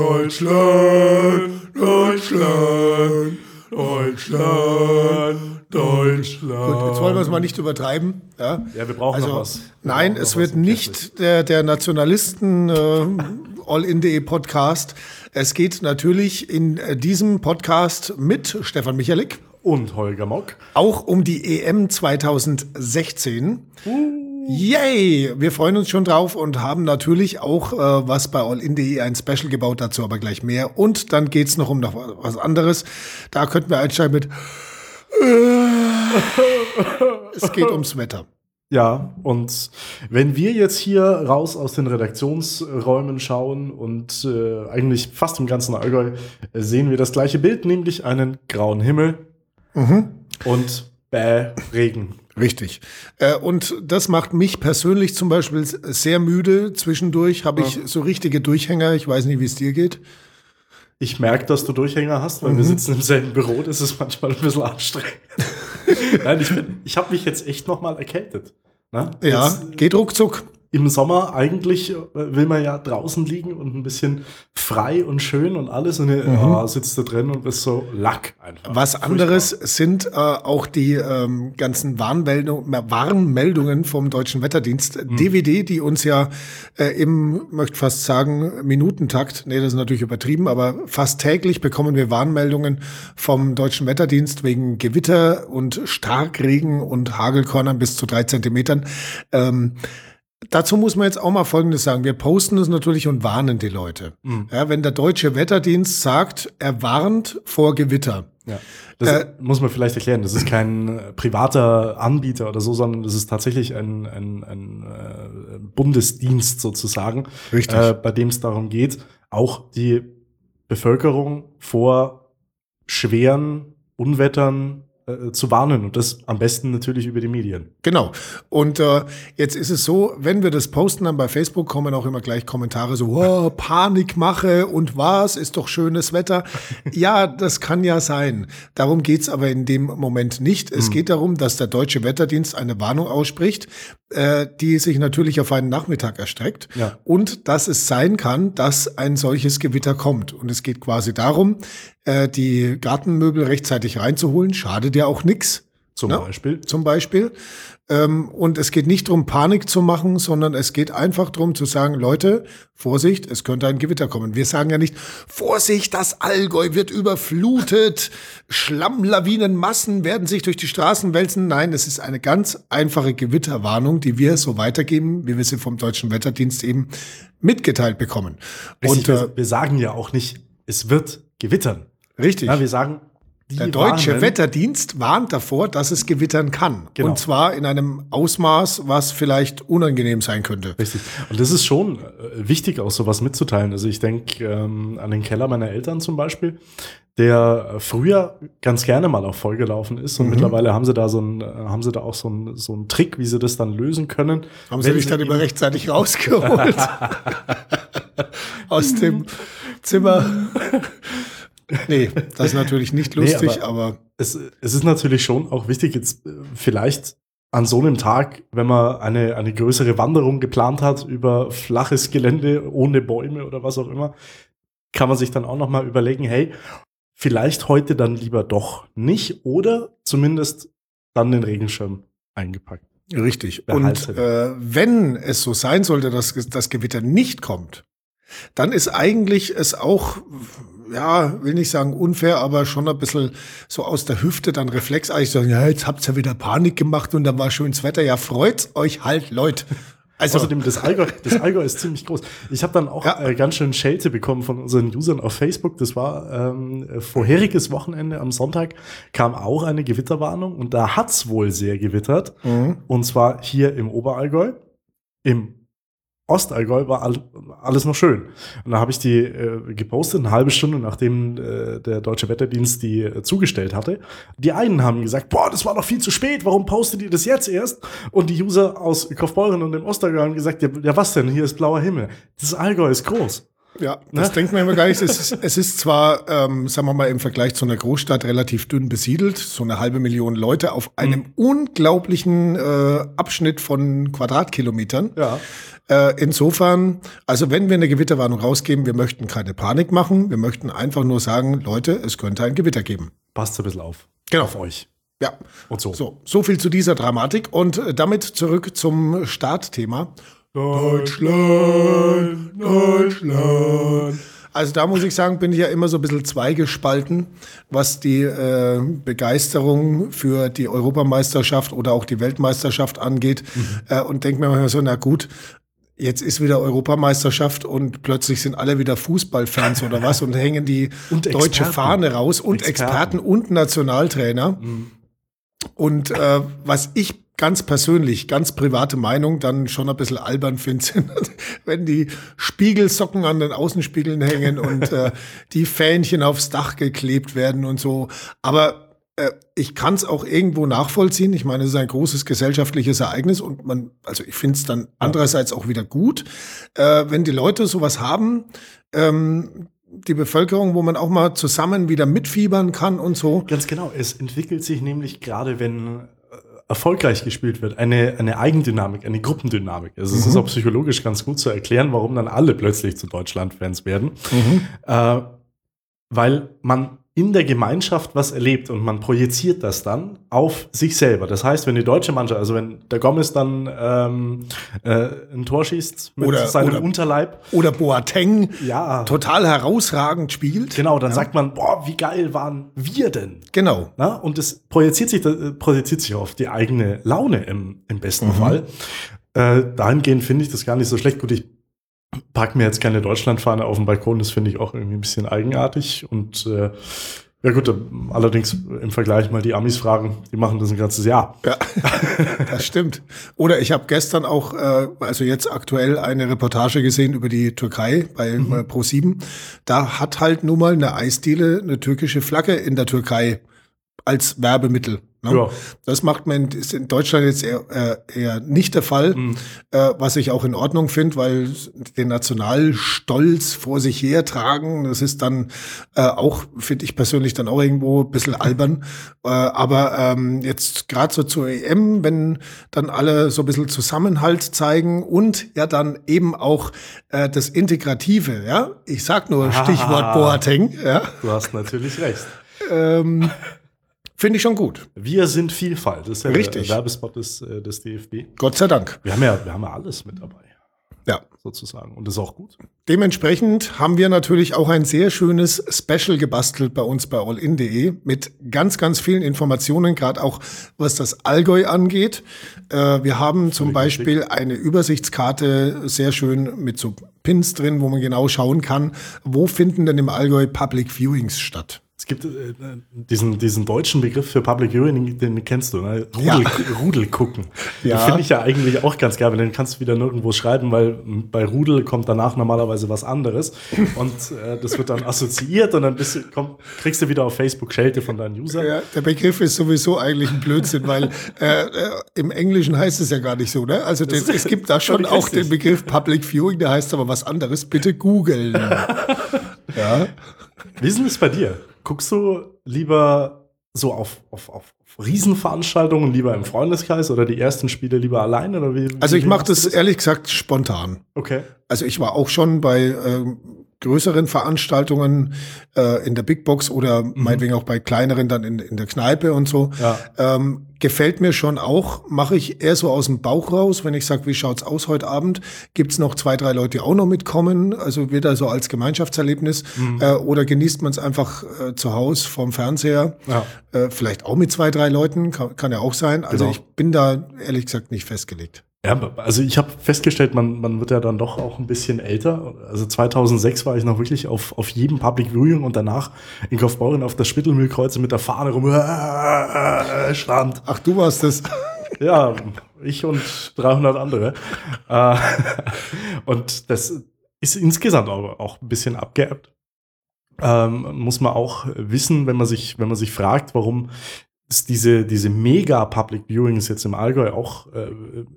Deutschland, Deutschland, Deutschland, Deutschland. Gut, jetzt wollen wir es mal nicht übertreiben. Ja, Ja, wir brauchen also, noch was. Wir Nein, es wird nicht der, der Nationalisten äh, All-in.de Podcast. Es geht natürlich in äh, diesem Podcast mit Stefan Michalik Und Holger Mock. auch um die EM 2016. Yay! Wir freuen uns schon drauf und haben natürlich auch äh, was bei allin.de ein Special gebaut, dazu aber gleich mehr. Und dann geht's noch um noch was anderes. Da könnten wir einsteigen mit Es geht ums Wetter. Ja, und wenn wir jetzt hier raus aus den Redaktionsräumen schauen und äh, eigentlich fast im ganzen Allgäu äh, sehen wir das gleiche Bild, nämlich einen grauen Himmel und bäh, Regen. Richtig. Äh, und das macht mich persönlich zum Beispiel sehr müde. Zwischendurch habe ich so richtige Durchhänger. Ich weiß nicht, wie es dir geht. Ich merke, dass du Durchhänger hast, weil wir sitzen im selben Büro. Das ist manchmal ein bisschen anstrengend. Nein, ich, bin- ich habe mich jetzt echt noch mal erkältet. Ne? Ja, Jetzt, geht ruckzuck. Im Sommer eigentlich äh, will man ja draußen liegen und ein bisschen frei und schön und alles. Und äh, ah, sitzt da drin und ist so Lack einfach. Was Furchtbar. anderes sind äh, auch die ähm, ganzen Warnmeldung, Warnmeldungen vom Deutschen Wetterdienst, DWD, die uns ja äh, im, möchte fast sagen, Minutentakt, nee, das ist natürlich übertrieben, aber fast täglich bekommen wir Warnmeldungen vom Deutschen Wetterdienst wegen Gewitter und Starkregen und Hagelkörnern bis zu drei Zentimetern. Ähm, Dazu muss man jetzt auch mal Folgendes sagen. Wir posten es natürlich und warnen die Leute. Ja, wenn der deutsche Wetterdienst sagt, er warnt vor Gewitter, Ja. Das Äh, muss man vielleicht erklären. Das ist kein äh, privater Anbieter oder so, sondern das ist tatsächlich ein, ein, ein äh, Bundesdienst sozusagen, Richtig. Äh, bei dem es darum geht, auch die Bevölkerung vor schweren Unwettern äh, zu warnen und das am besten natürlich über die Medien. Genau. Und äh, jetzt ist es so, wenn wir das posten, dann bei Facebook kommen auch immer gleich Kommentare so, oh, Panikmache und was, ist doch schönes Wetter. ja, das kann ja sein. Darum geht's aber in dem Moment nicht. Es geht darum, dass der Deutsche Wetterdienst eine Warnung ausspricht, äh, die sich natürlich auf einen Nachmittag erstreckt. Ja. Und dass es sein kann, dass ein solches Gewitter kommt. Und es geht quasi darum, äh, die Gartenmöbel rechtzeitig reinzuholen. Schadet ja auch nix Zum Ja. Beispiel. zum Beispiel. Ähm, und es geht nicht darum, Panik zu machen, sondern es geht einfach darum zu sagen, Leute, Vorsicht, es könnte ein Gewitter kommen. Wir sagen ja nicht, Vorsicht, das Allgäu wird überflutet, Schlammlawinenmassen werden sich durch die Straßen wälzen. Nein, es ist eine ganz einfache Gewitterwarnung, die wir so weitergeben, wie wir sie vom Deutschen Wetterdienst eben mitgeteilt bekommen. Richtig, Und äh, wir sagen ja auch nicht, es wird gewittern. Richtig. Ja, wir sagen, Der deutsche warnen. Wetterdienst warnt davor, dass es gewittern kann. Genau. Und zwar in einem Ausmaß, was vielleicht unangenehm sein könnte. Richtig. Und das ist schon äh, wichtig, auch sowas mitzuteilen. Also ich denke ähm, an den Keller meiner Eltern zum Beispiel, der früher ganz gerne mal auf voll gelaufen ist. Und Mhm. mittlerweile haben sie da so ein, äh, haben sie da auch so einen so Trick, wie sie das dann lösen können. Haben sie dich dann immer rechtzeitig rausgeholt? Aus dem Zimmer. Nee, das ist natürlich nicht Nee, lustig, aber- aber, es, es ist natürlich schon auch wichtig, jetzt äh, vielleicht an so einem Tag, wenn man eine, eine größere Wanderung geplant hat über flaches Gelände ohne Bäume oder was auch immer, kann man sich dann auch noch mal überlegen, hey, vielleicht heute dann lieber doch nicht oder zumindest dann den Regenschirm eingepackt. richtig. Und äh, wenn es so sein sollte, dass das Gewitter nicht kommt, dann ist eigentlich es auch, ja, will nicht sagen unfair, aber schon ein bisschen so aus der Hüfte dann reflexartig sagen, ja, jetzt habt ihr ja wieder Panik gemacht und dann war schönes Wetter. Ja, freut's euch halt, Leute. Also, Außerdem, das Allgäu, das Allgäu ist ziemlich groß. Ich habe dann auch Ja. äh, ganz schön Schelte bekommen von unseren Usern auf Facebook. Das war ähm, äh, vorheriges Wochenende am Sonntag, kam auch eine Gewitterwarnung und da hat's wohl sehr gewittert. Mhm. Und zwar hier im Oberallgäu. Im Ostallgäu war all, alles noch schön. Und da habe ich die äh, gepostet, eine halbe Stunde nachdem äh, der Deutsche Wetterdienst die äh, zugestellt hatte. Die einen haben gesagt, boah, das war doch viel zu spät, warum postet ihr das jetzt erst? Und die User aus Kaufbeuren und dem Ostallgäu haben gesagt, ja, ja was denn, hier ist blauer Himmel. Das Allgäu ist groß. Ja, das ne? denkt man immer gar nicht. Es ist, es ist zwar, ähm, sagen wir mal, im Vergleich zu einer Großstadt relativ dünn besiedelt, so eine halbe Million Leute auf einem mhm. unglaublichen äh, Abschnitt von Quadratkilometern. Ja. Äh, insofern, also wenn wir eine Gewitterwarnung rausgeben, wir möchten keine Panik machen, wir möchten einfach nur sagen, Leute, es könnte ein Gewitter geben. Passt ein bisschen auf. Genau. Auf euch. Ja. Und so. So, so viel zu dieser Dramatik und äh, damit zurück zum Startthema. Deutschland, Deutschland. Also da muss ich sagen, bin ich ja immer so ein bisschen zweigespalten, was die äh, Begeisterung für die Europameisterschaft oder auch die Weltmeisterschaft angeht. Mhm. Äh, und denke mir manchmal so, na gut, jetzt ist wieder Europameisterschaft und plötzlich sind alle wieder Fußballfans oder was und hängen die und deutsche Fahne raus und Experten, Experten und Nationaltrainer. Mhm. Und äh, was ich ganz persönlich, ganz private Meinung dann schon ein bisschen albern finde, wenn die Spiegelsocken an den Außenspiegeln hängen und äh, die Fähnchen aufs Dach geklebt werden und so. Aber äh, ich kann es auch irgendwo nachvollziehen. Ich meine, es ist ein großes gesellschaftliches Ereignis und man, also ich finde es dann andererseits auch wieder gut, äh, wenn die Leute sowas haben. Ähm, die Bevölkerung, wo man auch mal zusammen wieder mitfiebern kann und so. Ganz genau. Es entwickelt sich nämlich gerade, wenn erfolgreich gespielt wird, eine, eine Eigendynamik, eine Gruppendynamik. Also mhm. es ist auch psychologisch ganz gut zu erklären, warum dann alle plötzlich zu Deutschland-Fans werden. Mhm. Äh, weil man in der Gemeinschaft was erlebt und man projiziert das dann auf sich selber. Das heißt, wenn die deutsche Mannschaft, also wenn der Gomez dann ähm, äh, ein Tor schießt mit oder, seinem oder, Unterleib. Oder Boateng ja. total herausragend spielt. Genau, dann ja. sagt man, boah, wie geil waren wir denn? Genau. Na? Und das projiziert sich, das projiziert sich auf die eigene Laune im, im besten mhm. Fall. Äh, dahingehend finde ich das gar nicht so schlecht. Gut, ich pack mir jetzt keine Deutschlandfahne auf den Balkon, das finde ich auch irgendwie ein bisschen eigenartig. Und äh, ja gut, allerdings im Vergleich mal die Amis fragen, die machen das ein ganzes Jahr. Ja, das stimmt. Oder ich habe gestern auch, äh, also jetzt aktuell eine Reportage gesehen über die Türkei bei mhm. Äh, Pro7. Da hat halt nun mal eine Eisdiele eine türkische Flagge in der Türkei als Werbemittel. Ne? Ja. Das macht man ist in Deutschland jetzt eher, äh, eher nicht der Fall, mhm. äh, was ich auch in Ordnung finde, weil den Nationalstolz vor sich hertragen, das ist dann äh, auch, finde ich persönlich dann auch irgendwo ein bisschen albern. Äh, aber ähm, jetzt gerade so zur EM, wenn dann alle so ein bisschen Zusammenhalt zeigen und ja dann eben auch äh, das Integrative, ja, ich sag nur Stichwort ah, Boateng, ja. Du hast natürlich recht. Ähm, Finde ich schon gut. Wir sind Vielfalt. Das ist ja Richtig. der Werbespot des, äh, des DFB. Gott sei Dank. Wir haben ja, wir haben ja alles mit dabei. Ja. Sozusagen. Und das ist auch gut. Dementsprechend haben wir natürlich auch ein sehr schönes Special gebastelt bei uns bei allin.de mit ganz, ganz vielen Informationen, gerade auch was das Allgäu angeht. Äh, wir haben zum Beispiel eine Übersichtskarte sehr schön mit so Pins drin, wo man genau schauen kann, wo finden denn im Allgäu Public Viewings statt. Es gibt äh, diesen, diesen deutschen Begriff für Public Viewing, den kennst du, ne? Rudel, ja. Rudel gucken. Ja. Den finde ich ja eigentlich auch ganz geil, weil den kannst du wieder nirgendwo schreiben, weil bei Rudel kommt danach normalerweise was anderes und äh, das wird dann assoziiert und dann bist komm, kriegst du wieder auf Facebook Schelte von deinen Usern. Ja, der Begriff ist sowieso eigentlich ein Blödsinn, weil äh, äh, im Englischen heißt es ja gar nicht so, ne? Also das, es gibt da schon auch richtig. den Begriff Public Viewing, der heißt aber was anderes. Bitte googeln. ja. Wie ist denn das bei dir? Guckst du lieber so auf, auf, auf Riesenveranstaltungen lieber im Freundeskreis oder die ersten Spiele lieber allein? Oder wie, also ich mache das, das ehrlich gesagt spontan. Okay. Also ich war auch schon bei äh, größeren Veranstaltungen äh, in der Big Box oder mhm. meinetwegen auch bei kleineren dann in, in der Kneipe und so. Ja. Ähm, gefällt mir schon auch, mache ich eher so aus dem Bauch raus, wenn ich sage, wie schaut's aus heute Abend? Gibt's noch zwei, drei Leute, die auch noch mitkommen? Also wird so als Gemeinschaftserlebnis mhm. äh, oder genießt man es einfach äh, zu Hause vorm Fernseher? Ja. Äh, vielleicht auch mit zwei, drei Leuten, kann, kann ja auch sein. Also genau. ich bin da ehrlich gesagt nicht festgelegt. Ja, also ich habe festgestellt, man, man wird ja dann doch auch ein bisschen älter. Also 2006 war ich noch wirklich auf, auf jedem Public Viewing und danach in Kaufbeuren auf der Spittelmühlkreuze mit der Fahne rum äh, stand. Ach, du warst das. Ja, ich und 300 andere. Äh, und das ist insgesamt auch, auch ein bisschen abgeerbt. Ähm, muss man auch wissen, wenn man sich, wenn man sich fragt, warum es diese, diese mega-Public Viewings jetzt im Allgäu auch äh,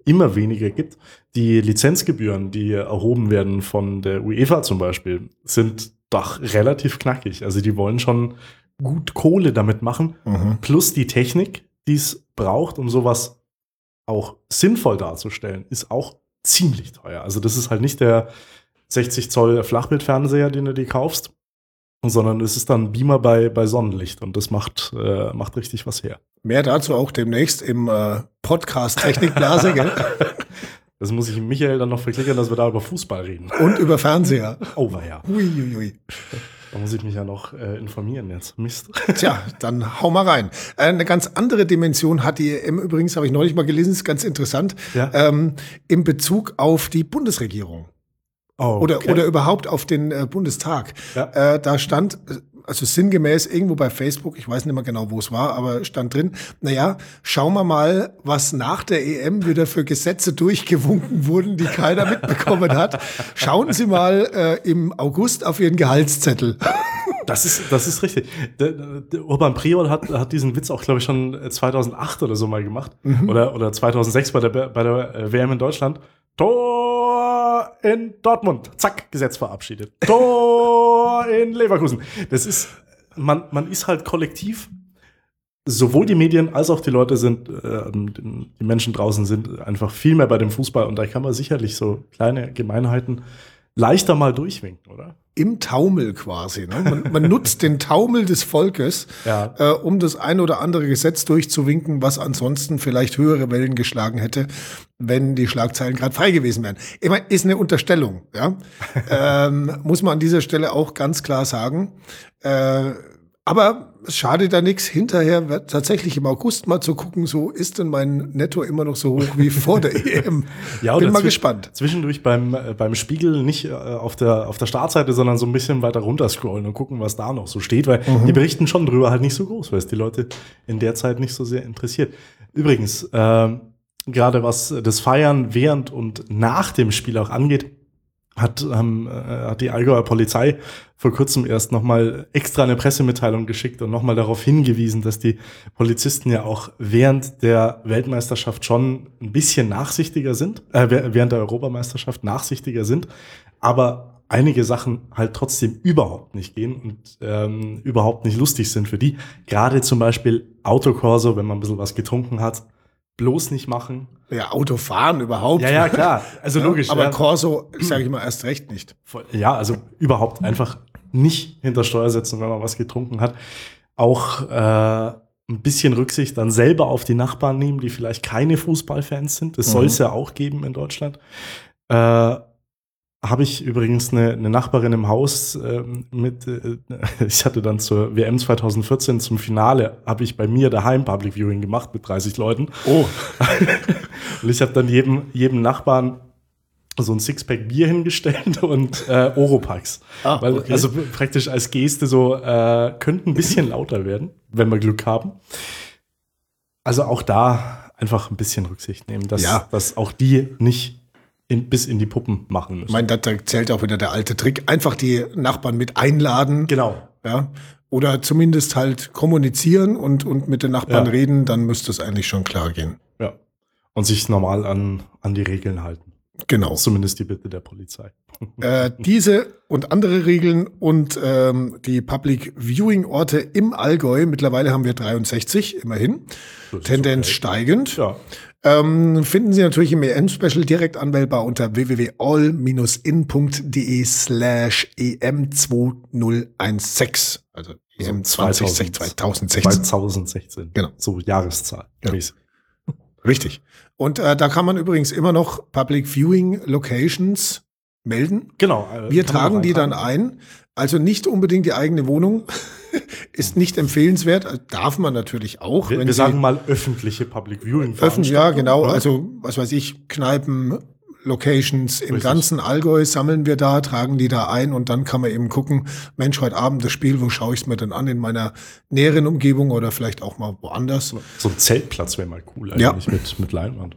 immer weniger gibt. Die Lizenzgebühren, die erhoben werden von der UEFA zum Beispiel, sind doch relativ knackig. Also die wollen schon gut Kohle damit machen. Mhm. Plus die Technik, die es braucht, um sowas auch sinnvoll darzustellen, ist auch ziemlich teuer. Also das ist halt nicht der 60 Zoll Flachbildfernseher, den du dir kaufst, sondern es ist dann Beamer bei, bei Sonnenlicht und das macht, äh, macht richtig was her. Mehr dazu auch demnächst im äh, Podcast Technikblase gell? Das muss ich Michael dann noch verklickern, dass wir da über Fußball reden. und über Fernseher. Oh, ja. Ui, ui, ui. Da muss ich mich ja noch äh, informieren jetzt. Mist. Tja, dann hau mal rein. Äh, Eine ganz andere Dimension hat die EM übrigens, habe ich neulich mal gelesen, ist ganz interessant, Ja. ähm, in Bezug auf die Bundesregierung Oh, oder, okay. oder überhaupt auf den äh, Bundestag. Ja. Äh, da stand, äh, also sinngemäß irgendwo bei Facebook, ich weiß nicht mehr genau, wo es war, aber stand drin, naja, schauen wir mal, was nach der EM wieder für Gesetze durchgewunken wurden, die keiner mitbekommen hat. Schauen Sie mal äh, im August auf Ihren Gehaltszettel. Das ist, das ist richtig. Der, der Urban Priol hat, hat diesen Witz auch, glaube ich, schon 2008 oder so mal gemacht. Oder, oder 2006 bei der, bei der äh, WM in Deutschland. Tor in Dortmund. Zack, Gesetz verabschiedet. Tor in Leverkusen. Das ist, man, man ist halt kollektiv, sowohl die Medien als auch die Leute sind, äh, die Menschen draußen sind einfach viel mehr bei dem Fußball und da kann man sicherlich so kleine Gemeinheiten leichter mal durchwinken, oder? Im Taumel quasi. Ne? Man, man nutzt den Taumel des Volkes, Ja. äh, um das ein oder andere Gesetz durchzuwinken, was ansonsten vielleicht höhere Wellen geschlagen hätte, wenn die Schlagzeilen gerade frei gewesen wären. Ich meine, ist eine Unterstellung, ja. ähm, muss man an dieser Stelle auch ganz klar sagen. Äh, aber es schadet da nichts, hinterher tatsächlich im August mal zu gucken, so ist denn mein Netto immer noch so hoch wie vor der EM. Ja, Bin mal gespannt. Zwischendurch beim, äh, beim Spiegel nicht äh, auf, der, auf der Startseite, sondern so ein bisschen weiter runter scrollen und gucken, was da noch so steht, weil Mhm. die berichten schon drüber halt nicht so groß, weil es die Leute in der Zeit nicht so sehr interessiert. Übrigens, ähm, gerade was das Feiern während und nach dem Spiel auch angeht, hat, ähm, äh, hat die Allgäuer Polizei vor kurzem erst nochmal extra eine Pressemitteilung geschickt und nochmal darauf hingewiesen, dass die Polizisten ja auch während der Weltmeisterschaft schon ein bisschen nachsichtiger sind, äh, wäh- während der Europameisterschaft nachsichtiger sind, aber einige Sachen halt trotzdem überhaupt nicht gehen und ähm, überhaupt nicht lustig sind für die. Gerade zum Beispiel Autokorso, wenn man ein bisschen was getrunken hat, bloß nicht machen. Ja, Autofahren überhaupt. Ja, ja, klar. Also logisch. Aber ja. Corso, sage ich mal, erst recht nicht. Ja, also überhaupt einfach nicht hinter Steuer setzen, wenn man was getrunken hat. Auch äh, ein bisschen Rücksicht dann selber auf die Nachbarn nehmen, die vielleicht keine Fußballfans sind. Das Mhm. soll es ja auch geben in Deutschland. Äh, habe ich übrigens eine, eine Nachbarin im Haus ähm, mit, äh, ich hatte dann zur WM 2014 zum Finale, habe ich bei mir daheim Public Viewing gemacht mit 30 Leuten. Oh, Und ich habe dann jedem, jedem Nachbarn so ein Sixpack Bier hingestellt und äh, Oropax. Ah, Weil, okay. Also praktisch als Geste so, äh, könnte ein bisschen lauter werden, wenn wir Glück haben. Also auch da einfach ein bisschen Rücksicht nehmen, dass, Ja. dass auch die nicht in, bis in die Puppen machen müssen. ich meine, da zählt auch wieder der alte Trick. Einfach die Nachbarn mit einladen. genau. Ja. Oder zumindest halt kommunizieren und, und mit den Nachbarn Ja. reden, dann müsste es eigentlich schon klar gehen. Ja. Und sich normal an, an die Regeln halten. Genau. Zumindest die Bitte der Polizei. Äh, diese und andere Regeln und ähm, die Public Viewing Orte im Allgäu, mittlerweile haben wir 63, immerhin, Tendenz okay. steigend. Ja. Ähm, finden Sie natürlich im EM-Special direkt anwählbar unter www.all-in.de slash E EM2016. Also EM 2016. 2016. 2016. Genau. So Jahreszahl. Ja. mäßig. Richtig. Und äh, da kann man übrigens immer noch Public Viewing Locations melden. Genau. äh, Wir tragen die dann ein. Also nicht unbedingt die eigene Wohnung. Ist nicht empfehlenswert. Darf man natürlich auch. Wir, wenn wir sagen mal öffentliche Public Viewing öffentlich, ja, genau. Ja. Also, was weiß ich, Kneipen, Locations im Richtig. ganzen Allgäu sammeln wir da, tragen die da ein und dann kann man eben gucken, Mensch, heute Abend das Spiel, wo schaue ich es mir denn an? In meiner näheren Umgebung oder vielleicht auch mal woanders. So ein Zeltplatz wäre mal cool Ja. eigentlich mit, mit Leinwand.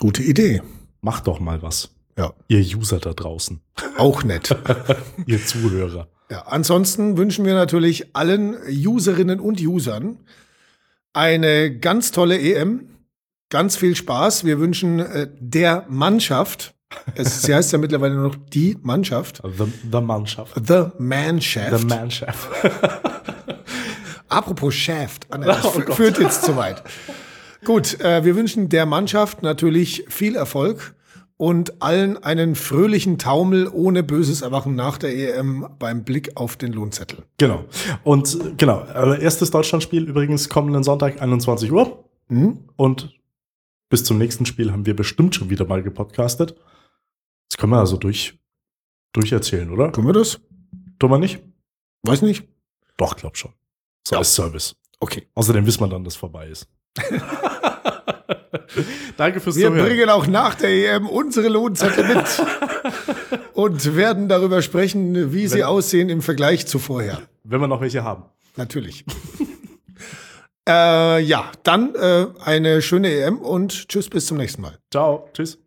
Gute Idee. Macht doch mal was. Ja, Ihr User da draußen. auch nett. Ihr Zuhörer. Ja, ansonsten wünschen wir natürlich allen Userinnen und Usern eine ganz tolle EM. Ganz viel Spaß. Wir wünschen äh, der Mannschaft, es, sie heißt ja mittlerweile nur noch die Mannschaft. The, the Mannschaft. The Manshaft. The Mannschaft. Apropos Shaft, Anna, das oh führt jetzt zu weit. Gut, äh, wir wünschen der Mannschaft natürlich viel Erfolg und allen einen fröhlichen Taumel ohne böses Erwachen nach der EM beim Blick auf den Lohnzettel. Genau. Und genau, erstes Deutschlandspiel übrigens kommenden Sonntag 21 Uhr. Mhm. Und bis zum nächsten Spiel haben wir bestimmt schon wieder mal gepodcastet. Das können wir also durch, durcherzählen, oder? Können wir das? Tun wir nicht? Weiß nicht. Doch, glaub schon. So ja. als Service. Okay. Außerdem wissen wir dann, dass vorbei ist. Danke fürs Wir Zuhören. bringen auch nach der EM unsere Lohnzettel mit und werden darüber sprechen, wie Wenn, sie aussehen im Vergleich zu vorher. Wenn wir noch welche haben. Natürlich. äh, ja, dann äh, eine schöne EM und tschüss, bis zum nächsten Mal. Ciao, tschüss.